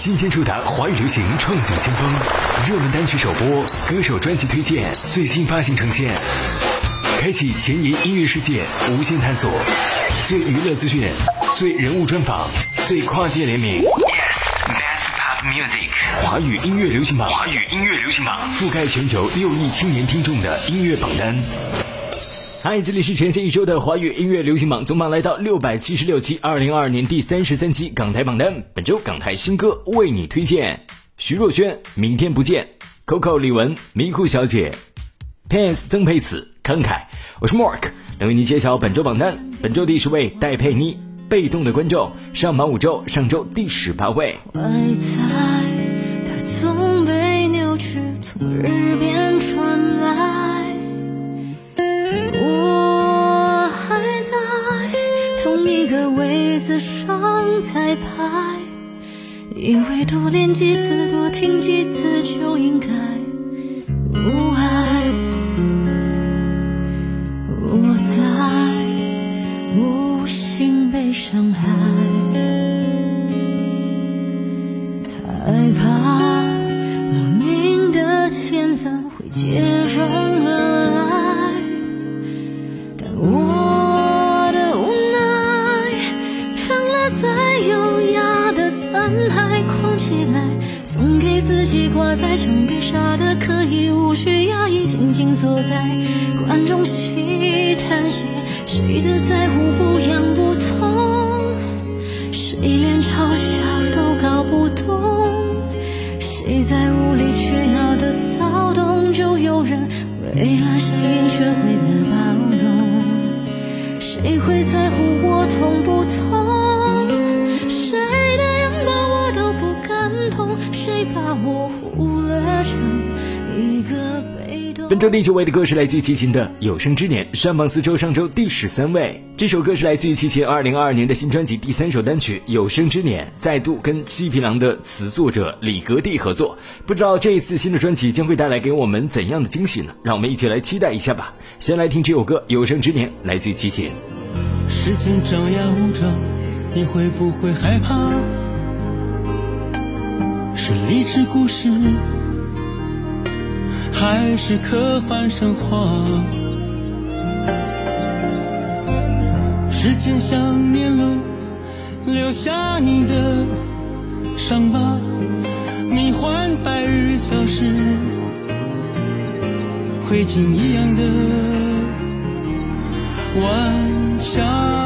新鲜触达华语流行创想先锋，热门单曲首播，歌手专辑推荐，最新发行呈现，开启前沿音乐世界无限探索，最娱乐资讯，最人物专访，最跨界联名。Yes，Best Pop Music，华语音乐流行榜，华语音乐流行榜。覆盖全球六亿青年听众的音乐榜单。嗨，这里是全新一周的华语音乐流行榜总榜，来到六百七十六期，二零二二年第三十三期港台榜单。本周港台新歌为你推荐：徐若瑄《明天不见》，Coco 李玟《迷糊小姐》，Pans 曾沛慈《慷慨》。我是 Mark，能为你揭晓本周榜单。本周第十位戴佩妮《被动的观众》，上榜五周，上周第十八位。外在它总被扭曲，从耳边以为多练几次，多听几次人本周第九位的歌是来自齐秦的《有生之年》，上榜四周，上周第十三位。这首歌是来自于齐秦二零二二年的新专辑第三首单曲《有生之年》，再度跟七匹狼的词作者李格弟合作。不知道这一次新的专辑将会带来给我们怎样的惊喜呢？让我们一起来期待一下吧。先来听这首歌《有生之年》，来自齐秦。时间张牙舞爪，你会不会害怕？是励志故事，还是科幻神话？时间像年轮，留下你的伤疤，你换白日消失，灰烬一样的晚霞。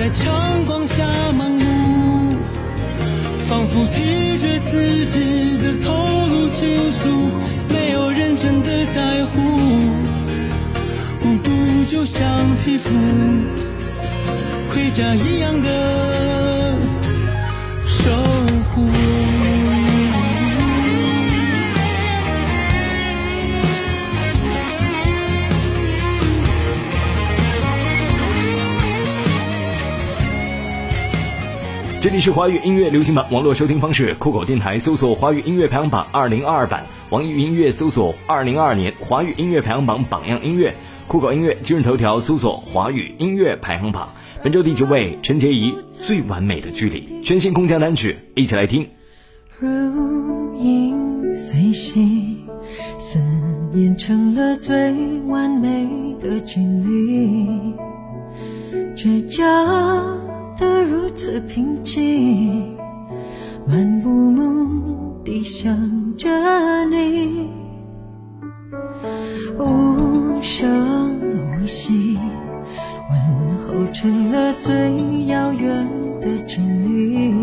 在强光下忙碌。仿佛提着自己的透露情愫，没有人真的在乎。孤独就像皮肤，盔甲一样的这里是华语音乐流行榜网络收听方式，酷狗电台搜索“华语音乐排行榜二零二二版”，网易云音乐搜索“二零二二年华语音乐排行榜榜样音乐”，酷狗音乐今日头条搜索“华语音乐排行榜”。本周第九位，陈洁仪《最完美的距离》，全新空降单曲，一起来听。如影随形，思念成了最完美的距离，倔强的如此平静，漫无目的想着你，无声无息，问候成了最遥远的距离。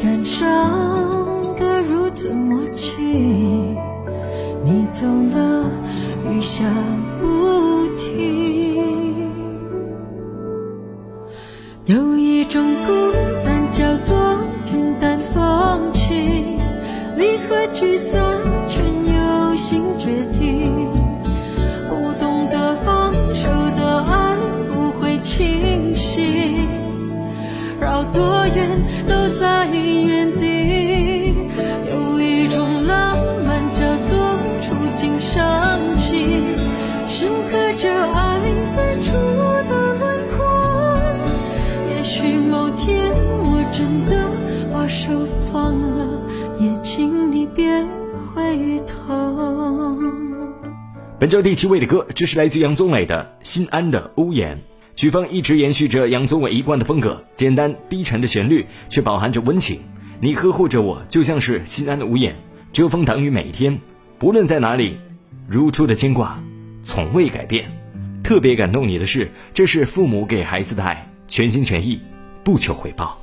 感伤的如此默契，你走了，雨下有一种孤单叫做云淡风轻，离合聚散全由心决定。不懂得放手的爱不会清醒。绕多远真的把手放了，也请你别回头。本周第七位的歌，这是来自杨宗纬的《心安的屋檐》。曲风一直延续着杨宗纬一贯的风格，简单低沉的旋律却饱含着温情。你呵护着我，就像是心安的屋檐，遮风挡雨每一天。不论在哪里，如初的牵挂从未改变。特别感动你的是，这是父母给孩子的爱，全心全意，不求回报。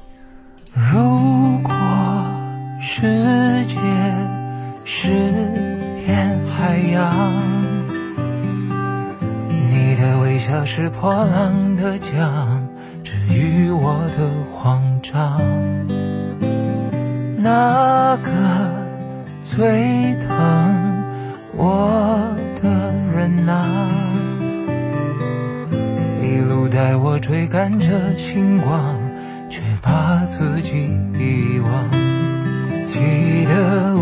如果世界是片海洋。你的微笑是破浪的桨，治愈我的慌张。那个最疼我的人啊，一路带我追赶着星光，把自己遗忘。记得，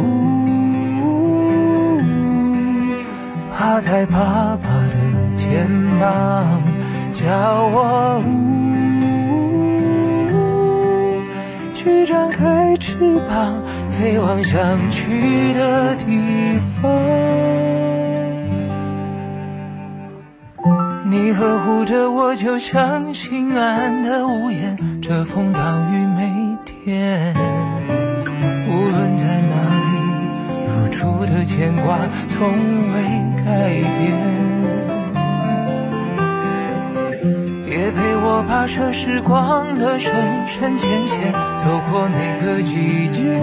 趴在爸爸的。肩膀叫我去张开翅膀，飞往想去的地方。你呵护着我，就像心安的屋檐，遮风挡雨每天。无论在哪里，如初的牵挂从未改变。也陪我跋涉时光的深深浅浅，走过每个季节，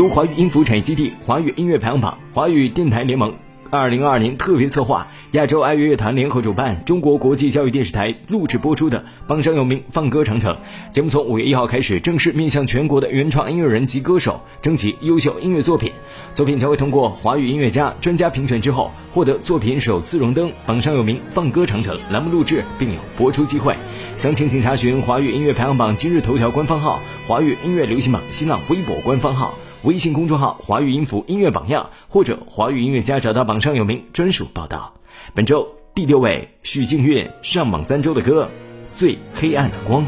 由华语音符产业基地、华语音乐排行榜、华语电台联盟。二零二二年特别策划，亚洲爱乐乐团联合主办，中国国际教育电视台录制播出的《榜上有名放歌长城》节目，从五月一号开始，正式面向全国的原创音乐人及歌手征集优秀音乐作品，作品将会通过华语音乐家专家评选之后，获得作品首次荣登《榜上有名放歌长城》栏目录制，并有播出机会。详情请查询华语音乐排行榜今日头条官方号、华语音乐流行榜新浪微博官方号。微信公众号“华语音符音乐榜样”或者“华语音乐家”找到榜上有名专属报道。本周第六位许静月上榜三周的歌《最黑暗的光》。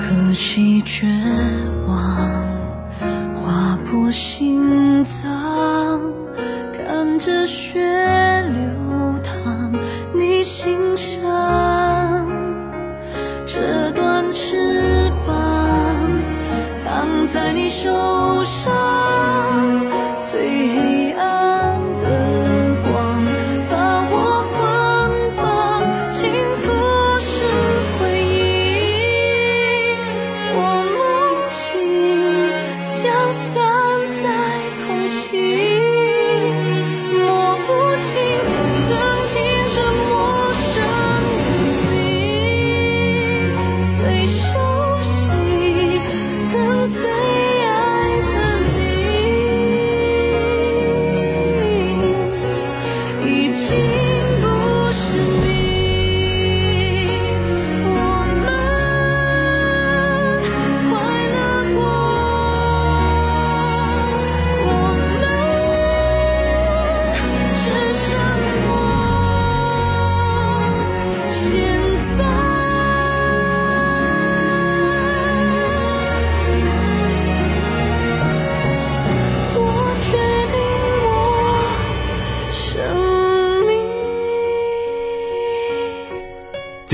可惜绝望划破心脏，看着血流淌你心上，这段翅膀。躺在你手上，最黑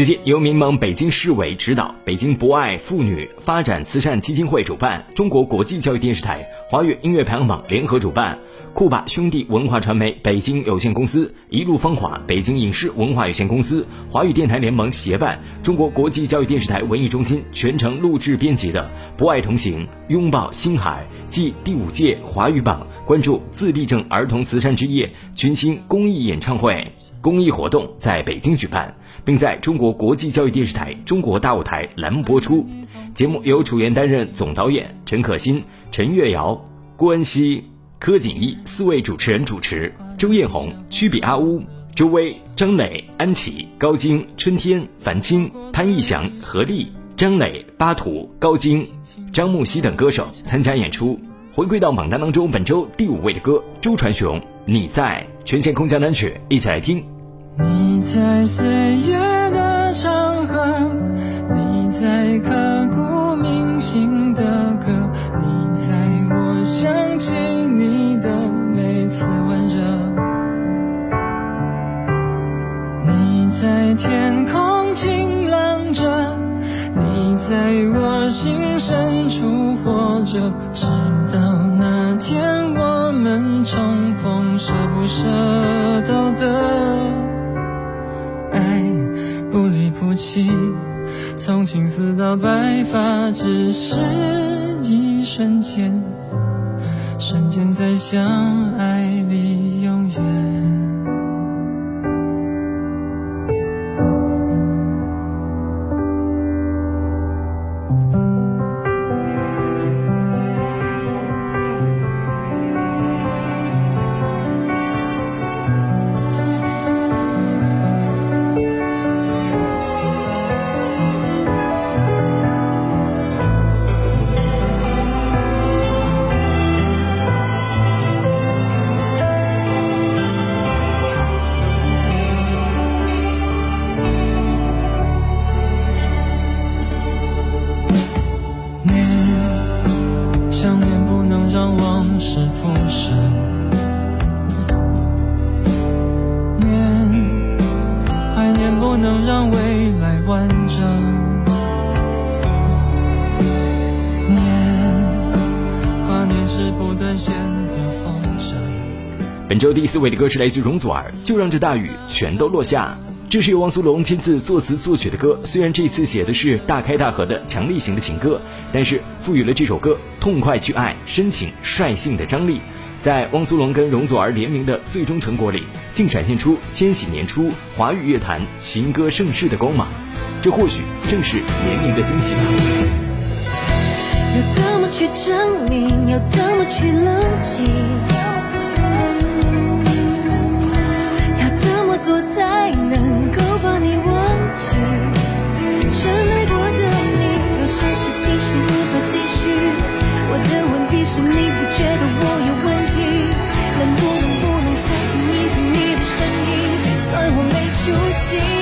最近，由民盟北京市委指导、北京博爱妇女发展慈善基金会主办、中国国际教育电视台、华语音乐排行榜联合主办、酷爸兄弟文化传媒北京有限公司、一路芳华北京影视文化有限公司、华语电台联盟协办、中国国际教育电视台文艺中心全程录制编辑的“博爱同行，拥抱星海”暨第五届华语榜关注自闭症儿童慈善之夜群星公益演唱会公益活动在北京举办。并在中国国际教育电视台《中国大舞台》栏目播出。节目由楚原担任总导演，陈可辛、陈月瑶、郭恩熙、柯景逸四位主持人主持。周艳红、曲比阿乌、周薇、张磊、安琪、高晶、春天、樊青、潘艺翔、何丽、张磊、巴图、高晶、张木熙等歌手参加演出。回归到榜单当中，本周第五位的歌，周传雄，《你在》全线空降单曲，一起来听。你在岁月的长河，你在刻骨铭心的歌，你在我想起你的每次温热，你在天空晴朗着，你在我心深处活着，直到那天我们重逢，舍不舍都得。起，从青丝到白发，只是一瞬间，瞬间在相爱里。第四位的歌是来自容祖儿，就让这大雨全都落下。这是由汪苏泷亲自作词作曲的歌，虽然这次写的是大开大合的强力型的情歌，但是赋予了这首歌痛快去爱、深情率性的张力。在汪苏泷跟容祖儿联名的最终成果里，竟展现出千禧年初华语乐坛情歌盛世的光芒。这或许正是联名的惊喜吧。要怎么去证明？要怎么去冷静？是你不觉得我有问题？能不能不能再听一听你的声音？算我没出息。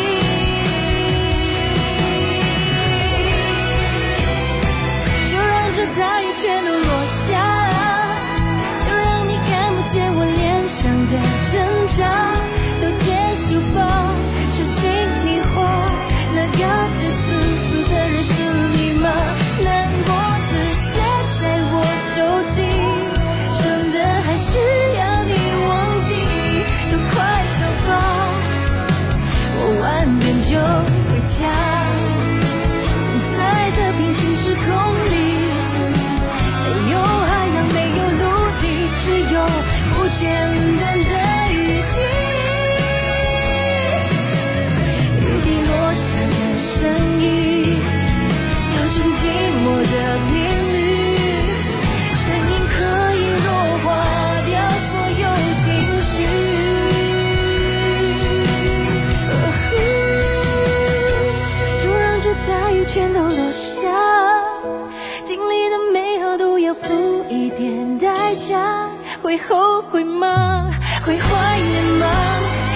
家，会后悔吗？会怀念吗？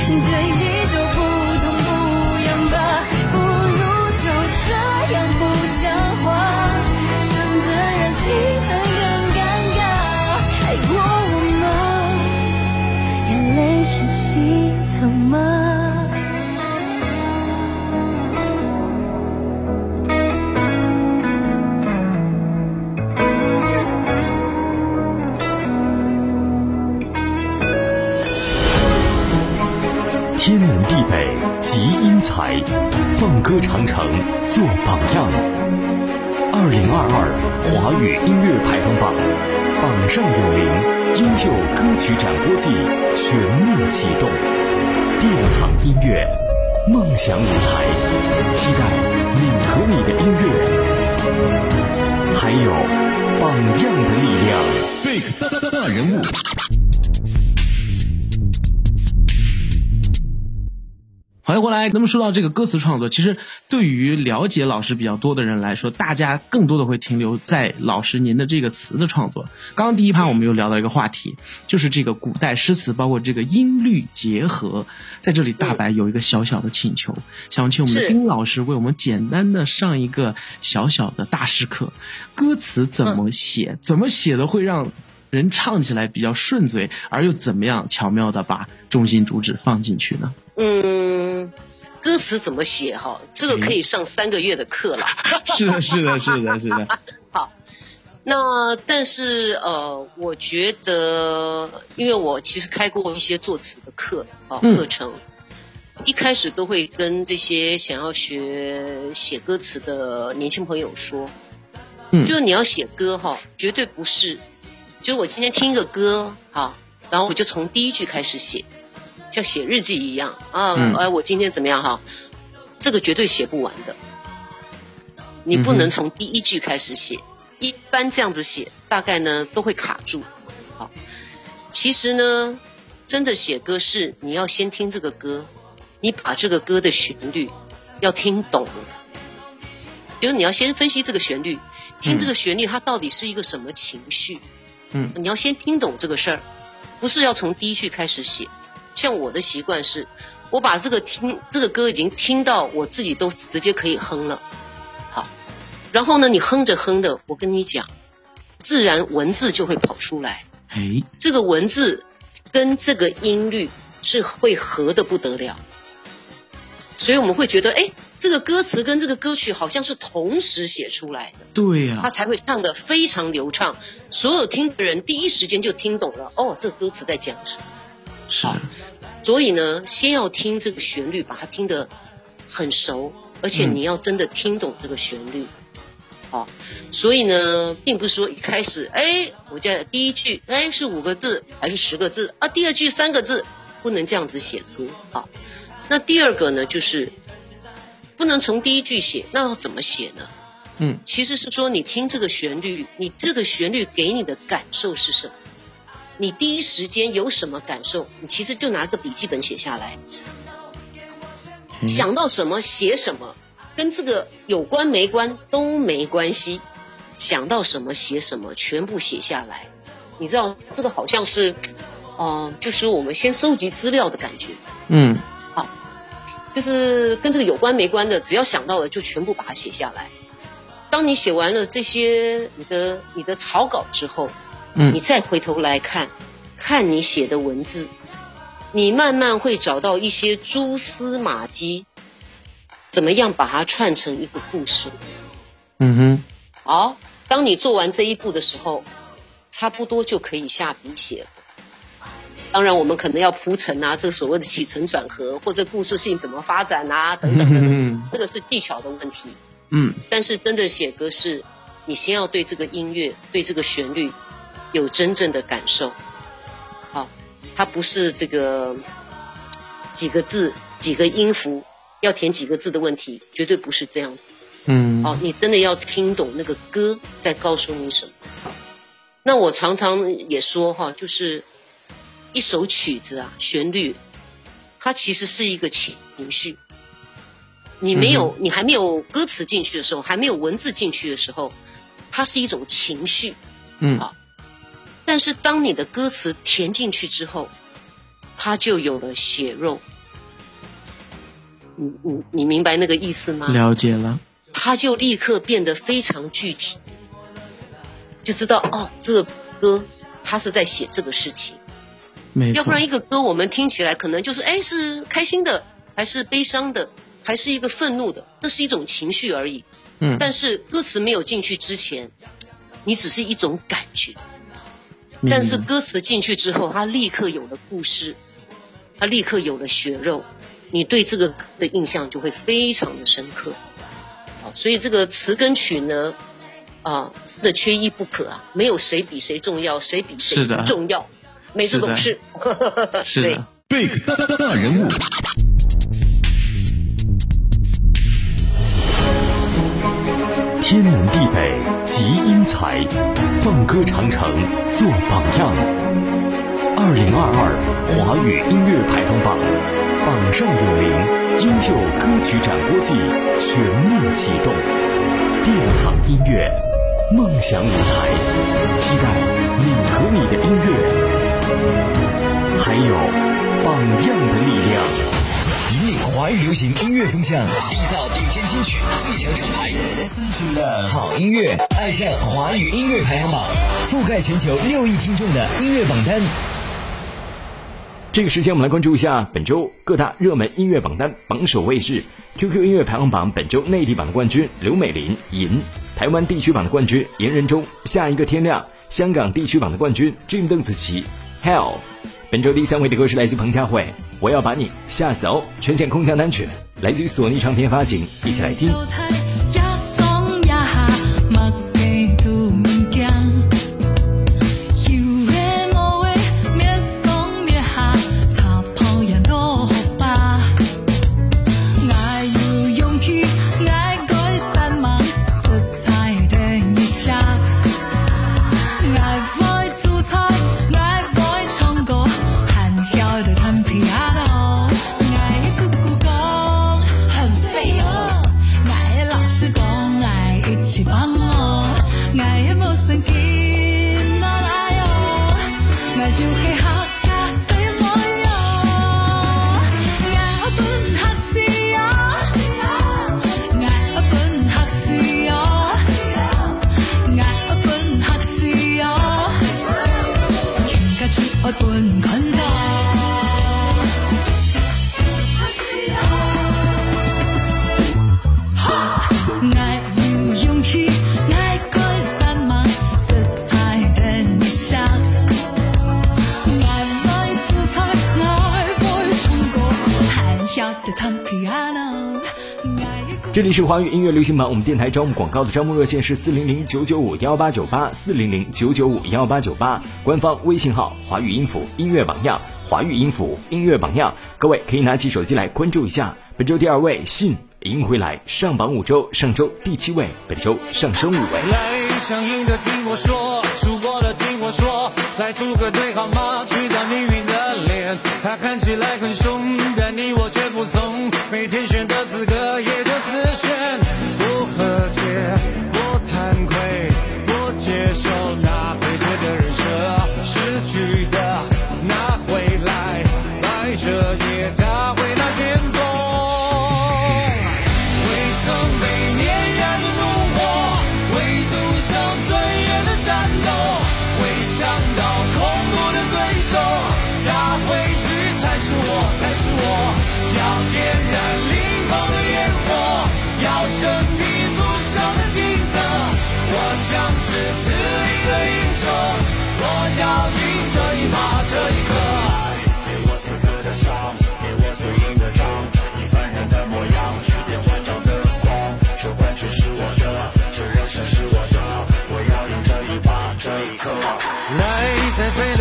对你都集英才，放歌长城做榜样。二零二二华语音乐排行榜榜上有名，优秀歌曲展播季全面启动，殿堂音乐梦想舞台，期待你和你的音乐，还有榜样的力量。贝克大大人物。欢迎回来。那么说到这个歌词创作，其实对于了解老师比较多的人来说，大家更多的会停留在老师您的这个词的创作。刚刚第一趴我们又聊到一个话题，就是这个古代诗词，包括这个音律结合。在这里，大白有一个小小的请求，想请我们的丁老师为我们简单的上一个小小的大师课。歌词怎么写？怎么写的会让人唱起来比较顺嘴，而又怎么样巧妙的把中心主旨放进去呢？嗯，歌词怎么写哈？这个可以上三个月的课了。是的，是的，是的，是的。好，那但是呃，我觉得，因为我其实开过一些作词的课啊课程，一开始都会跟这些想要学写歌词的年轻朋友说，嗯，就是你要写歌哈，绝对不是，就我今天听一个歌哈，然后我就从第一句开始写。像写日记一样啊！哎，我今天怎么样哈？这个绝对写不完的。你不能从第一句开始写，一般这样子写，大概呢都会卡住。好，其实呢，真的写歌是你要先听这个歌，你把这个歌的旋律要听懂。就是你要先分析这个旋律，听这个旋律它到底是一个什么情绪。嗯，你要先听懂这个事儿，不是要从第一句开始写。像我的习惯是，我把这个听这个歌已经听到我自己都直接可以哼了，好，然后呢，你哼着哼的，我跟你讲，自然文字就会跑出来。哎，这个文字跟这个音律是会合的不得了，所以我们会觉得，哎，这个歌词跟这个歌曲好像是同时写出来的。对呀，他才会唱的非常流畅，所有听的人第一时间就听懂了。哦，这个歌词在讲什么？是。所以呢，先要听这个旋律，把它听得很熟，而且你要真的听懂这个旋律，好。所以呢，并不是说一开始，哎，我在第一句，哎，是五个字还是十个字啊？第二句三个字，不能这样子写歌，好。那第二个呢，就是不能从第一句写，那要怎么写呢？嗯，其实是说你听这个旋律，你这个旋律给你的感受是什么？你第一时间有什么感受？你其实就拿个笔记本写下来，想到什么写什么，跟这个有关没关都没关系，想到什么写什么，全部写下来。你知道这个好像是，哦，就是我们先收集资料的感觉。嗯，好，就是跟这个有关没关的，只要想到了就全部把它写下来。当你写完了这些你的你的草稿之后。你再回头来看，看你写的文字，你慢慢会找到一些蛛丝马迹，怎么样把它串成一个故事？嗯哼。好，当你做完这一步的时候，差不多就可以下笔写了。当然，我们可能要铺陈啊，这个所谓的起承转合，或者故事性怎么发展啊，等等等等，这个是技巧的问题。嗯。但是真的写歌是，你先要对这个音乐，对这个旋律。有真正的感受，好，它不是这个几个字、几个音符要填几个字的问题，绝对不是这样子。嗯，好，你真的要听懂那个歌在告诉你什么。那我常常也说哈，就是一首曲子啊，旋律，它其实是一个情绪。你没有，你还没有歌词进去的时候，还没有文字进去的时候，它是一种情绪。嗯，好。但是当你的歌词填进去之后，它就有了血肉。你你你明白那个意思吗？了解了。它就立刻变得非常具体，就知道哦，这个歌它是在写这个事情。没错。要不然一个歌我们听起来可能就是哎是开心的，还是悲伤的，还是一个愤怒的，那是一种情绪而已。嗯。但是歌词没有进去之前，你只是一种感觉。但是歌词进去之后，它立刻有了故事，它立刻有了血肉，你对这个的印象就会非常的深刻。所以这个词跟曲呢，啊，是的缺一不可啊，没有谁比谁重要，谁比谁重要，每次都是，是的，big 大人物，天南地北。集英才，放歌长城做榜样。二零二二华语音乐排行榜榜上有名，优秀歌曲展播季全面启动，殿堂音乐梦想舞台，期待你和你的音乐，还有榜样的力量。华语流行音乐风向，缔造顶尖金曲最强厂牌。Listen to the 好音乐，爱上华语音乐排行榜，覆盖全球六亿听众的音乐榜单。这个时间，我们来关注一下本周各大热门音乐榜单榜首位置。QQ 音乐排行榜本周内地榜的冠军刘美玲银，台湾地区榜的冠军严仁中，下一个天亮。香港地区榜的冠军郑邓紫棋 Hell。本周第三位的歌是来自彭佳慧，我要把你吓走！全线空降单曲，来自于索尼唱片发行，一起来听。这里是华语音乐流行榜，我们电台招募广告的招募热线是四零零九九五幺八九八四零零九九五幺八九八，官方微信号华语音符音乐榜样，华语音符音乐榜样，各位可以拿起手机来关注一下。本周第二位信赢回来上榜五周，上周第七位，本周上升五位。来强硬的听我说，输过的听我说，来组个队好吗？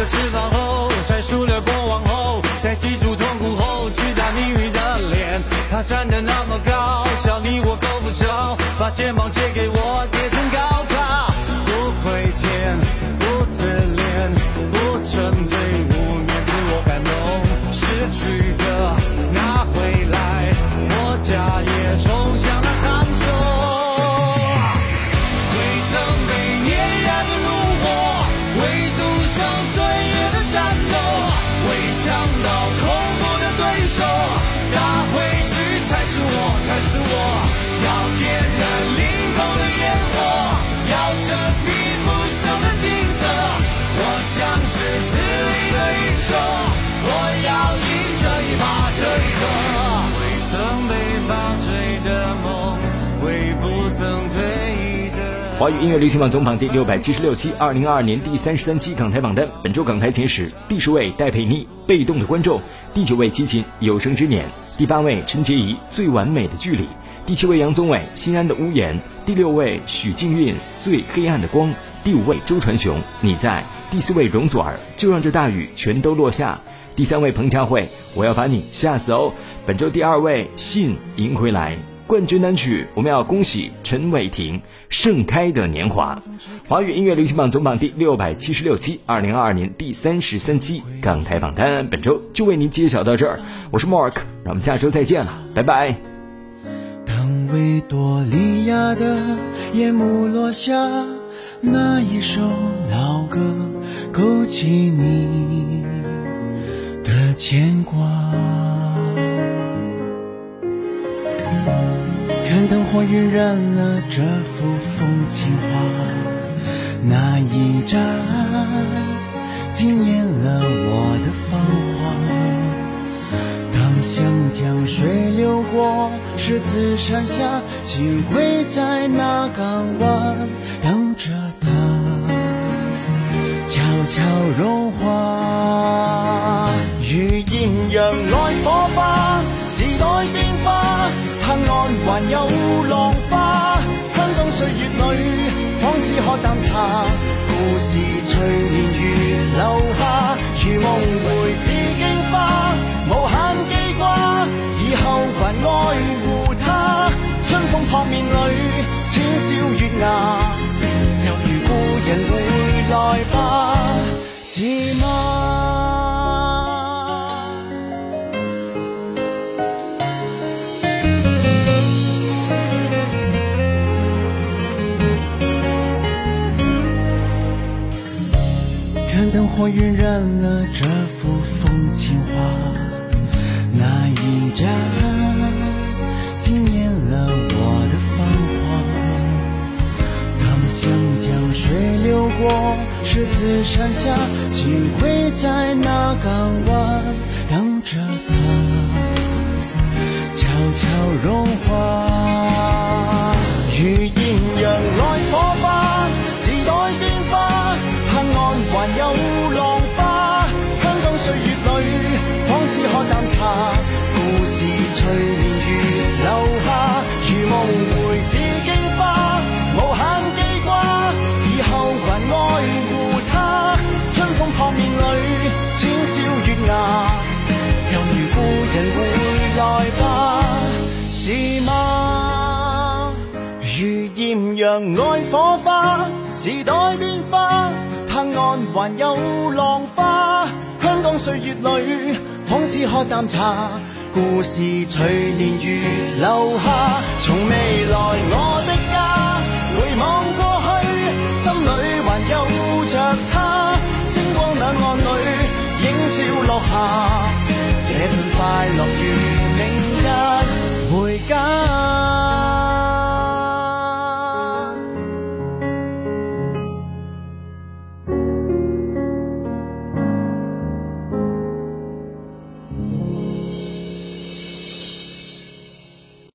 翅膀后，在输了过往后，在记住痛苦后，去打命运的脸。他站得那么高，笑你我够不着，把肩膀借给我，叠成高塔。不亏欠，华语音乐流行榜总榜第六百七十六期，二零二二年第三十三期港台榜单。本周港台前十：第十位戴佩妮《被动的观众》，第九位齐秦《有生之年》，第八位陈洁仪《最完美的距离》，第七位杨宗纬《心安的屋檐》，第六位许静韵《最黑暗的光》，第五位周传雄《你在》，第四位容祖儿《就让这大雨全都落下》，第三位彭佳慧《我要把你吓死哦》。本周第二位信赢回来。冠军单曲，我们要恭喜陈伟霆《盛开的年华》。华语音乐流行榜总榜第六百七十六期，二零二二年第三十三期港台榜单，本周就为您揭晓到这儿。我是 Mark，让我们下周再见了，拜拜。当维多利亚的夜幕落下，那一首老歌勾起你的牵挂。灯火晕染了这幅风情画，那一盏惊艳了我的芳华。当湘江水流过十字山下，心会在那港湾等着它，悄悄融化。如艳阳来火還有浪花。香港歲月裏，仿似喝淡茶，故事隨年月留下，如夢回紫荊花，無限記掛，以後還愛護它。春風撲面裏，浅笑月牙，就如故人回來吧，是嗎？火晕染了这幅风情画，那一盏惊艳了我的芳华。当湘江水流过十字山下，心会在那港湾等着它，悄悄融化。淺笑月牙，就如故人回来吧，是吗？如艳阳爱火花，时代变化。盼岸还有浪花，香港岁月里仿似喝淡茶，故事随年月留下。从未来我的家，回望过去，心里还有落下这份快乐，与明日回家。